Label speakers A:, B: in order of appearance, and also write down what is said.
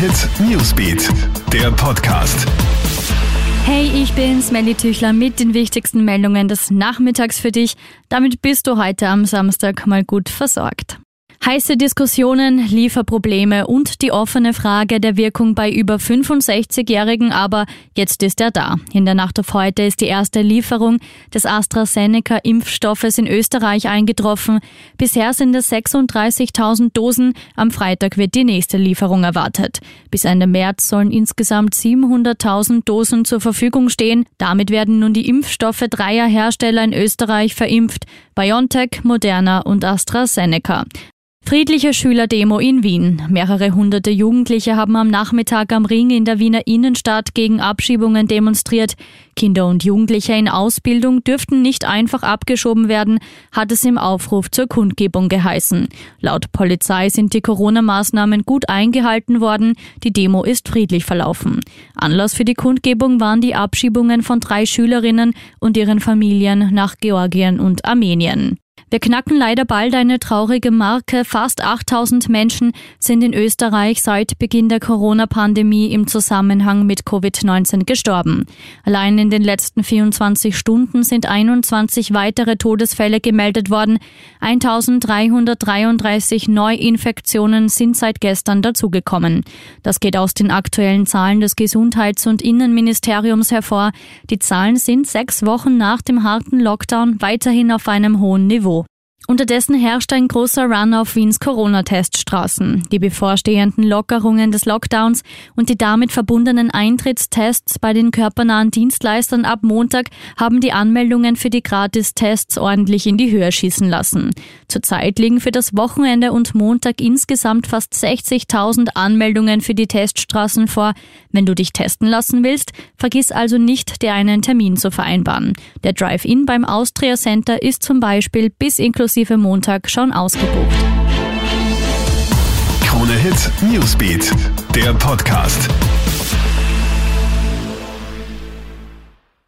A: Hit Newsbeat, der Podcast.
B: Hey, ich bin's, Melly Tüchler mit den wichtigsten Meldungen des Nachmittags für dich. Damit bist du heute am Samstag mal gut versorgt. Heiße Diskussionen, Lieferprobleme und die offene Frage der Wirkung bei über 65-Jährigen, aber jetzt ist er da. In der Nacht auf heute ist die erste Lieferung des AstraZeneca-Impfstoffes in Österreich eingetroffen. Bisher sind es 36.000 Dosen. Am Freitag wird die nächste Lieferung erwartet. Bis Ende März sollen insgesamt 700.000 Dosen zur Verfügung stehen. Damit werden nun die Impfstoffe dreier Hersteller in Österreich verimpft. BioNTech, Moderna und AstraZeneca. Friedliche Schülerdemo in Wien. Mehrere hunderte Jugendliche haben am Nachmittag am Ring in der Wiener Innenstadt gegen Abschiebungen demonstriert. Kinder und Jugendliche in Ausbildung dürften nicht einfach abgeschoben werden, hat es im Aufruf zur Kundgebung geheißen. Laut Polizei sind die Corona-Maßnahmen gut eingehalten worden. Die Demo ist friedlich verlaufen. Anlass für die Kundgebung waren die Abschiebungen von drei Schülerinnen und ihren Familien nach Georgien und Armenien. Wir knacken leider bald eine traurige Marke. Fast 8000 Menschen sind in Österreich seit Beginn der Corona-Pandemie im Zusammenhang mit Covid-19 gestorben. Allein in den letzten 24 Stunden sind 21 weitere Todesfälle gemeldet worden. 1333 Neuinfektionen sind seit gestern dazugekommen. Das geht aus den aktuellen Zahlen des Gesundheits- und Innenministeriums hervor. Die Zahlen sind sechs Wochen nach dem harten Lockdown weiterhin auf einem hohen Niveau. Unterdessen herrscht ein großer Run auf Wiens Corona-Teststraßen. Die bevorstehenden Lockerungen des Lockdowns und die damit verbundenen Eintrittstests bei den körpernahen Dienstleistern ab Montag haben die Anmeldungen für die Gratistests ordentlich in die Höhe schießen lassen. Zurzeit liegen für das Wochenende und Montag insgesamt fast 60.000 Anmeldungen für die Teststraßen vor. Wenn du dich testen lassen willst, vergiss also nicht, dir einen Termin zu vereinbaren. Der Drive-In beim Austria Center ist zum Beispiel bis inklusive inklusive Montag schon ausgebucht.
A: Krone Hit Newsbeat, der Podcast.